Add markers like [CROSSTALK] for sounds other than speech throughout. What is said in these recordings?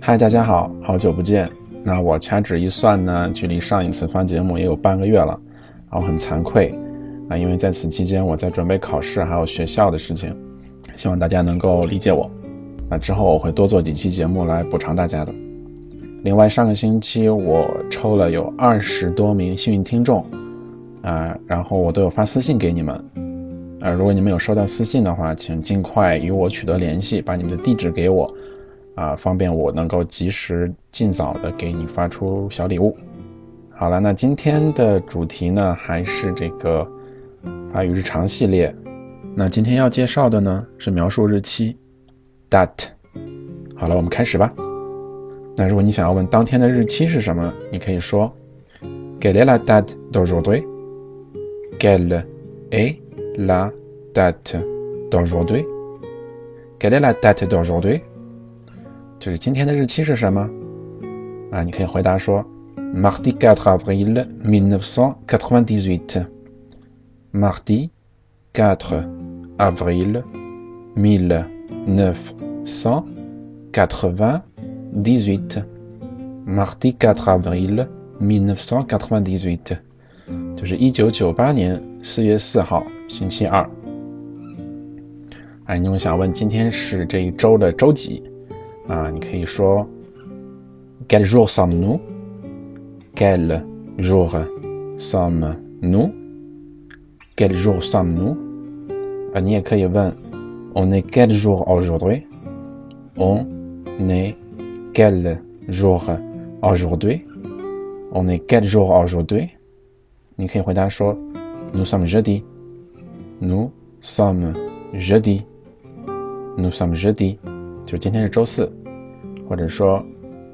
嗨，大家好，好久不见。那我掐指一算呢，距离上一次发节目也有半个月了，然后很惭愧啊，因为在此期间我在准备考试，还有学校的事情，希望大家能够理解我。那之后我会多做几期节目来补偿大家的。另外，上个星期我抽了有二十多名幸运听众啊，然后我都有发私信给你们啊。如果你们有收到私信的话，请尽快与我取得联系，把你们的地址给我。啊，方便我能够及时、尽早的给你发出小礼物。好了，那今天的主题呢，还是这个法语日常系列。那今天要介绍的呢，是描述日期 ，date。好了，我们开始吧。那如果你想要问当天的日期是什么，你可以说，Quelle est la date d'aujourd'hui？Quelle est la date d'aujourd'hui？Quelle est la date d'aujourd'hui？就是今天的日期是什么？啊，你可以回答说，Mardi quatre avril mille neuf cent quatre-vingt-dix-huit。Mardi quatre avril mille neuf cent quatre-vingt-dix-huit。Mardi quatre avril mille neuf cent quatre-vingt-dix-huit，就是一九九八年四月四号，星期二。哎，你们想问今天是这一周的周几？啊，你可以说 Quel jour sommes-nous? Quel jour sommes-nous? Quel jour sommes-nous? 啊，你也可以问 On est quel jour aujourd'hui? On est quel jour aujourd'hui? On est quel jour aujourd'hui? 你可以回答说 Nous sommes jeudi. Nous sommes jeudi. Nous sommes jeudi. 就今天是周四。或者说，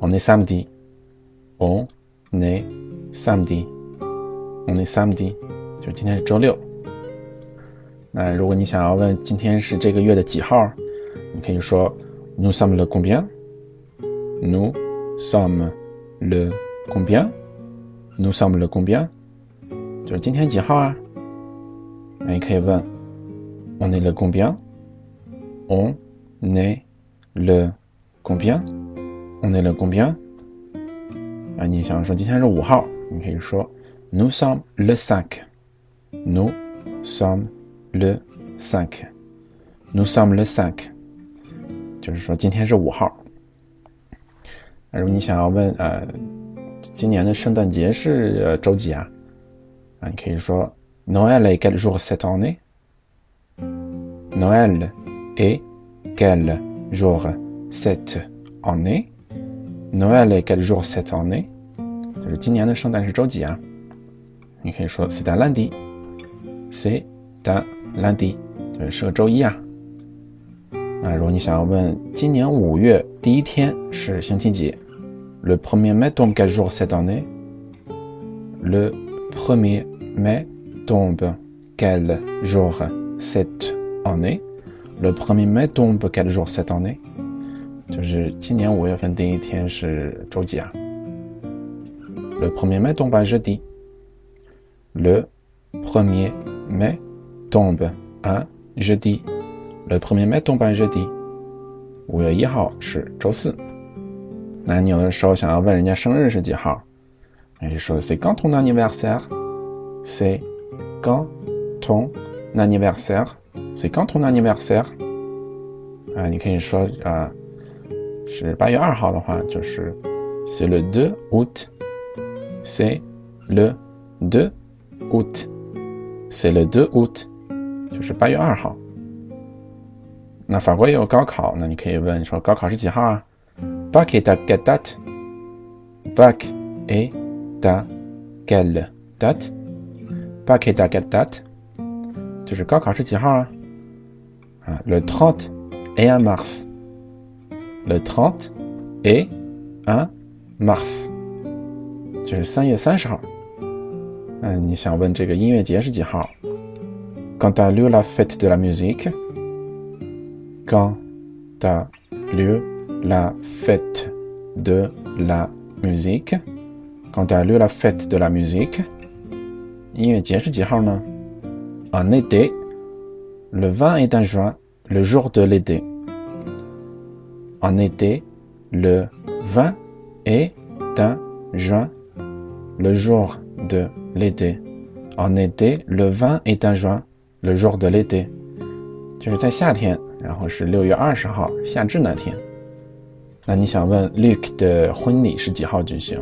on est samedi，on est samedi，on est samedi，就是今天是周六。 那如果你想要问今天是这个月的几号，你可以说，nous sommes le combien？nous sommes le combien？nous sommes le combien？就是今天几号啊？那你可以问，on est le combien？on est le combien？On est le combien？啊，你想说今天是五号，你可以说 Nous sommes le cinq。Nous sommes le cinq。Nous sommes le cinq。就是说今天是五号。如果你想要问呃，今年的圣诞节是周几啊？啊，你可以说 Noël est quel jour cette année？Noël est quel jour cette année？Noël est quel jour cette année？就是今年的圣诞是周几啊？你可以说 c'est un lundi，c'est un lundi，就是是个周一啊。啊，如果你想要问今年五月第一天是星期几？Le premier mai tombe quel jour cette année？Le premier mai tombe quel jour cette année？Le premier mai tombe quel jour cette année？就是今年五月份第一天是周几啊？Le premier mai tombe un jeudi. Le premier mai tombe un jeudi. Le premier mai tombe un jeudi. 五月一号是周四。那你有的时候想要问人家生日是几号，你就说 C'est quand ton anniversaire? C'est quand ton anniversaire? C'est quand ton anniversaire? 啊，你可以说啊。是八月二号的话，就是 c'est le deux août，c'est le deux août，c'est le deux août， 就是八月二号。那法国也有高考，那你可以问说高考是几号啊？Bac est à quelle date？Bac est à quelle date？Bac est à quelle date？就是高考是几号啊？啊，le trente et un mars。le trente et un mars，就是三月三十号。嗯，你想问这个音乐节是几号 ？Quand a lieu la fête de la musique？Quand a lieu la fête de la musique？Quand a lieu la fête de la musique？音乐节是几号呢？En été，le vingt et un juin，le jour de l'été。En été，le vingt et un juin，le jour de l'été. En été, le 20 est un juin, le jour de l'été. 就是在夏天，然后是六月二十号，夏至那天。那你想问 Luc 的婚礼是几号举行？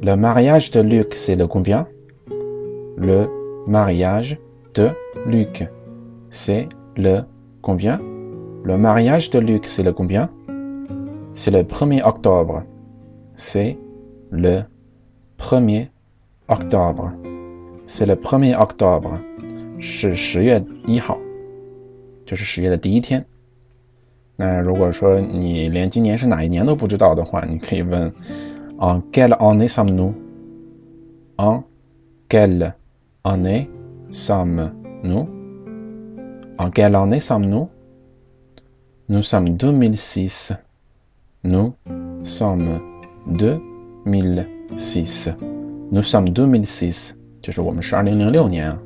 Le mariage de Luc c'est le combien? Le mariage de Luc c'est le combien? Le mariage de Luc c'est le combien? C'est le 1er octobre. C'est le 1er octobre. C'est le 1er octobre. 是十月一号，就是十月的第一天。那如果说你连今年是哪一年都不知道的话，你可以问：En quelle année sommes-nous? En quelle année sommes-nous? En quelle année sommes-nous? Nous sommes 2006. Nous sommes 2006. Nous sommes 2006，就是我们是二零零六年啊。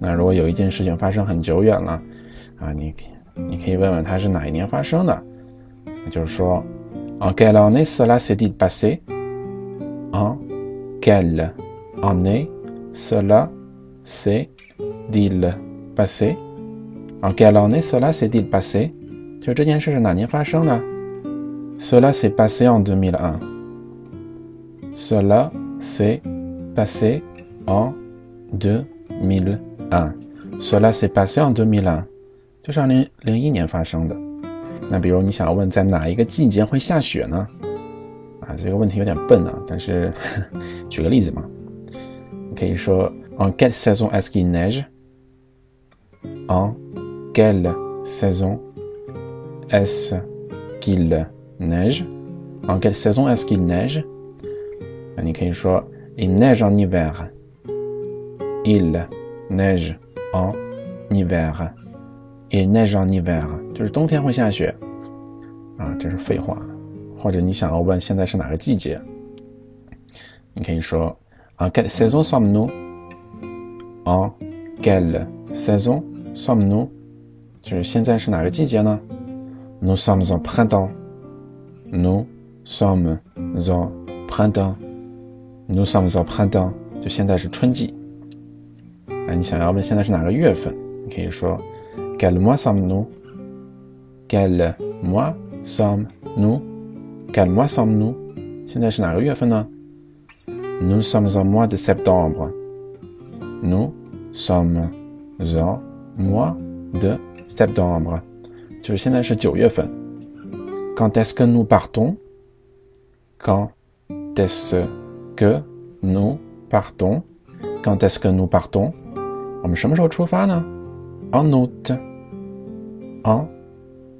那如果有一件事情发生很久远了啊，你你可以问问它是哪一年发生的，那就是说，En quelle année cela s'est-il passé？En quelle année cela s'est-il passé？En quelle année cela s'est-il passé？就这件事是哪年发生的？Cela s'est passé en 2001. Cela s'est passé en 2001. Cela s'est passé en 2001，就是二零零一年发生的。那比如你想要问在哪一个季节会下雪呢？啊，这个问题有点笨啊，但是举个例子嘛，你可以说 [LAUGHS] En quelle saison est-ce qu'il neige? En quelle saison est-ce qu'il neige? En quelle saison est-ce qu'il neige? 你可以说 il neige en hiver. Il neige en hiver. Il neige en hiver. 就是冬天会下雪啊，这是废话。或者你想要问现在是哪个季节，你可以说 En quelle saison sommes-nous? En quelle saison sommes-nous? 就是现在是哪个季节呢？Nous sommes en printemps. Nous sommes en printemps. Nous sommes au printemps，就现在是春季。那你想要问现在是哪个月份？你可以说 Quel mois sommes-nous？Quel mois sommes-nous？Quel mois sommes-nous？现在是哪个月份呢？Nous sommes au mois de septembre. Nous sommes au mois de septembre，就是现在是九月份。Quand est-ce que nous partons？Quand est-ce que nous partons? Quand est-ce que nous partons? 我们什么时候出发呢？En août. En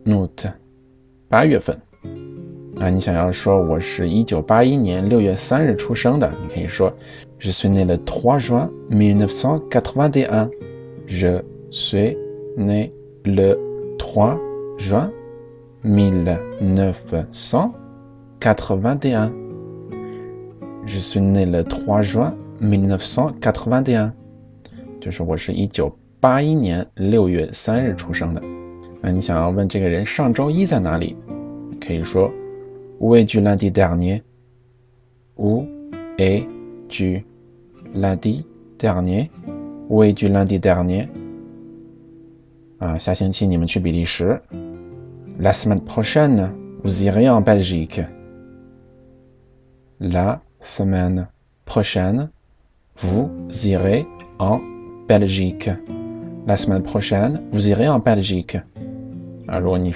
août. 八月份。啊，你想要说我是一九八一年六月三日出生的，你可以说 Je suis né le 3 juin 1981. Je suis né le 3 juin 1981. Je suis né le 3 juin 1981， 就是我是一九八一年六月三日出生的。那你想要问这个人上周一在哪里？可以说 Où es-tu lundi dernier？Où es-tu lundi dernier？Où es-tu lundi dernier？啊，下星期你们去比利时。La semaine prochaine vous irez en Belgique。La semaine prochaine, vous irez en Belgique. La semaine prochaine, vous irez en Belgique. Alors, on y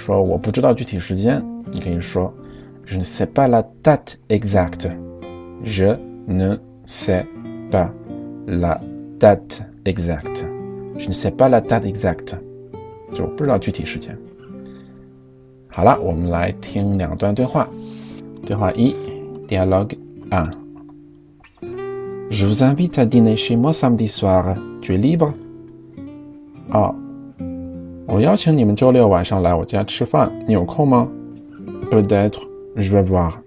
Je ne sais pas la date exacte. Je ne sais pas la date exacte. Je ne sais pas la date exacte. 就不知道具体时间。好了，我们来听两段对话。对话一，Dialogue 1 Je vous invite à dîner chez moi samedi soir. Tu es libre? 啊，我邀请你们周六晚上来我家吃饭，你有空吗？Peut-être, je vais voir.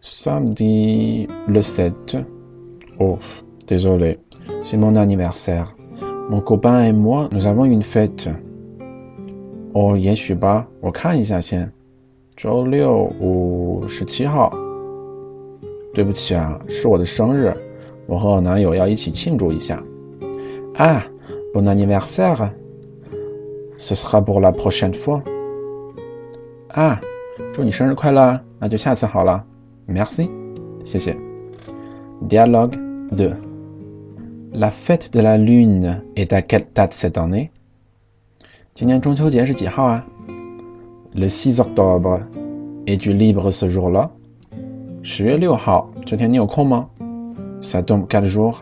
Samedi le 7. Oh, désolé, c'est mon anniversaire. Mon copain et moi, nous avons une fête. 哦，也许吧，我看一下先。周六五十七号。对不起啊，是我的生日， 我和我男友要一起庆祝一下。Ah, bon anniversaire. Ce sera pour la prochaine fois. 啊，祝你生日快乐，那就下次好了。Merci，谢谢。Dialogue 2 La fête de la lune est à quelle date cette année? 今年中秋节是几号啊？Le 6 octobre. Es-tu libre ce jour-là? 十月六号，这天你有空吗 ？Ça tombe quel jour?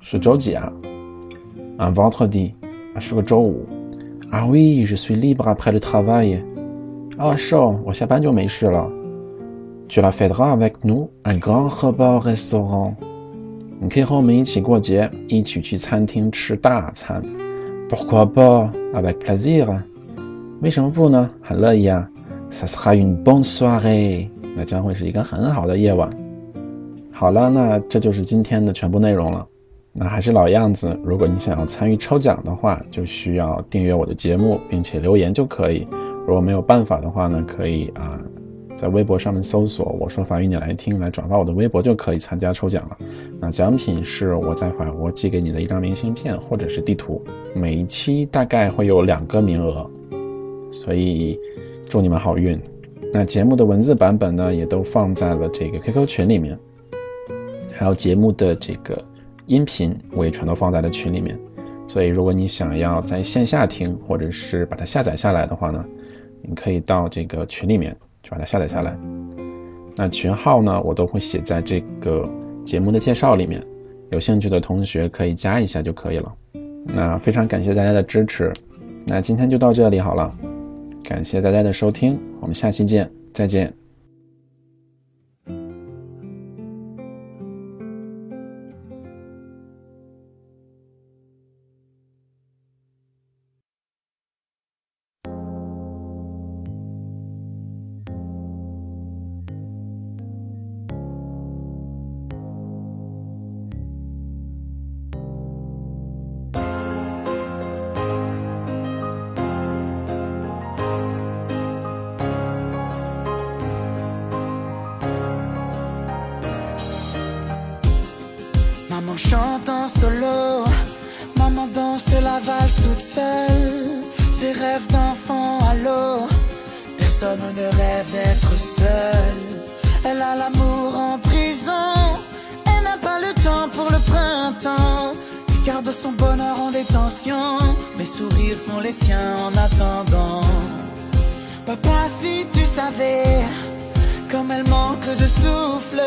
是周几啊？Un vendredi. 是个周五。Ah oui, je suis libre après le travail. 啊，是哦，我下班就没事了。Tu la fêteras avec nous un grand repas au restaurant. 你可以和我们一起过节，一起去餐厅吃大餐。Pourquoi pas? Avec plaisir. 为什么不呢？很乐意啊。Ça sera une bonne soirée. 那将会是一个很好的夜晚。 好了，那这就是今天的全部内容了。那还是老样子，如果你想要参与抽奖的话，就需要订阅我的节目，并且留言就可以。如果没有办法的话呢，可以啊，在微博上面搜索“我说法语你来听”，来转发我的微博就可以参加抽奖了。那奖品是我在法国寄给你的一张明信片或者是地图，每一期大概会有两个名额，所以祝你们好运。那节目的文字版本呢，也都放在了这个 QQ 群里面，还有节目的这个音频我也全都放在了群里面。所以如果你想要在线下听，或者是把它下载下来的话呢？你可以到这个群里面去把它下载下来。那群号呢，我都会写在这个节目的介绍里面，有兴趣的同学可以加一下就可以了。那非常感谢大家的支持，那今天就到这里好了，感谢大家的收听，我们下期见，再见。Maman chante en solo, maman danse la valse toute seule. Ses rêves d'enfant à l'eau, personne ne rêve d'être seul. Elle a l'amour en prison, elle n'a pas le temps pour le printemps. Elle garde son bonheur en détention, mes sourires font les siens en attendant. Papa, si tu savais comme elle manque de souffle.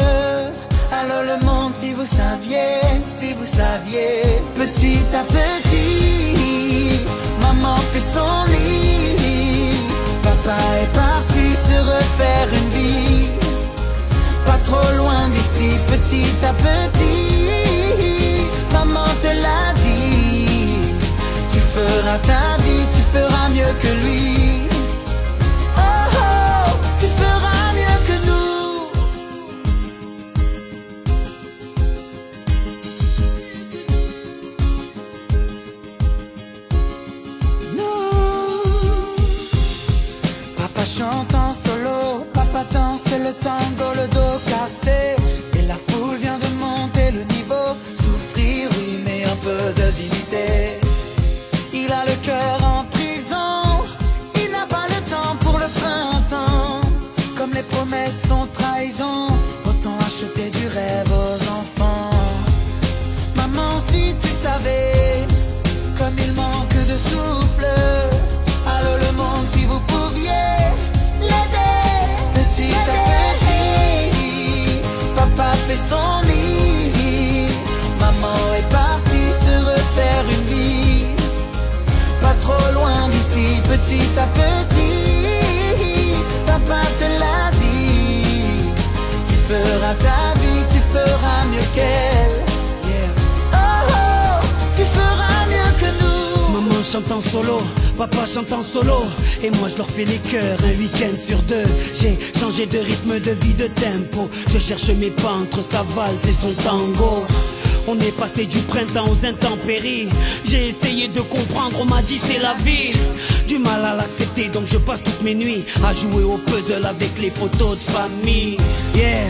Alors le monde, si vous saviez, si vous saviez, petit à petit, maman fait son lit. Papa est parti se refaire une vie, pas trop loin d'ici, petit à petit, papa te l'a dit. Tu feras ta vie, tu feras mieux qu'elle. Oh, oh, tu feras mieux que nous. Maman chante en solo, papa chante en solo. Et moi je leur fais les cœurs un week-end sur deux. J'ai changé de rythme, de vie, de tempo. Je cherche mes pas entre sa valse et son tango. On est passé du printemps aux intempéries. J'ai essayé de comprendre, on m'a dit c'est la vie. À l'accepter, donc je passe toutes mes nuits à jouer au puzzle avec les photos de famille. Yeah.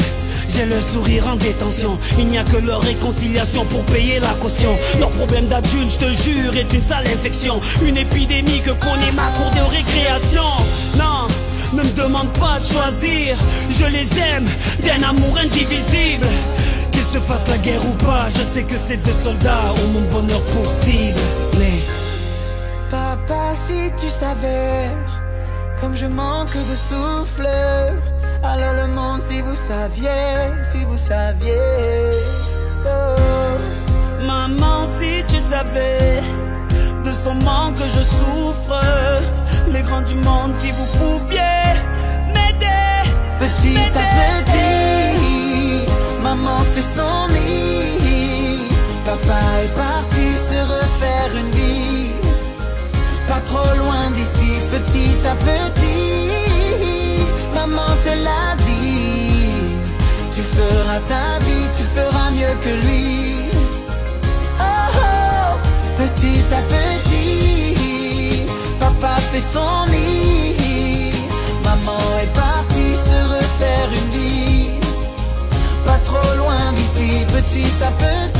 J'ai le sourire en détention. Il n'y a que leur réconciliation pour payer la caution. Leur problème d'adulte, je te jure, est une sale infection. Une épidémie que connaît ma cour de récréation. Non, ne me demande pas de choisir. Je les aime d'un amour indivisible. Qu'ils se fassent la guerre ou pas, je sais que ces deux soldats ont mon bonheur pour cible. Papa, si tu savais, comme je manque de souffle. Alors le monde, si vous saviez, si vous saviez. Oh. maman, si tu savais de son manque je souffre. Les grands du monde, si vous pouviez m'aider. Petit à petit, maman fait son lit. Papa est parti se refaire une vie. Pas trop loin d'ici, petit à petit. Maman te l'a dit. Tu feras ta vie, tu feras mieux que lui. Oh, oh, petit à petit, papa fait son lit. Maman est partie se refaire une vie. Pas trop loin d'ici, petit à petit.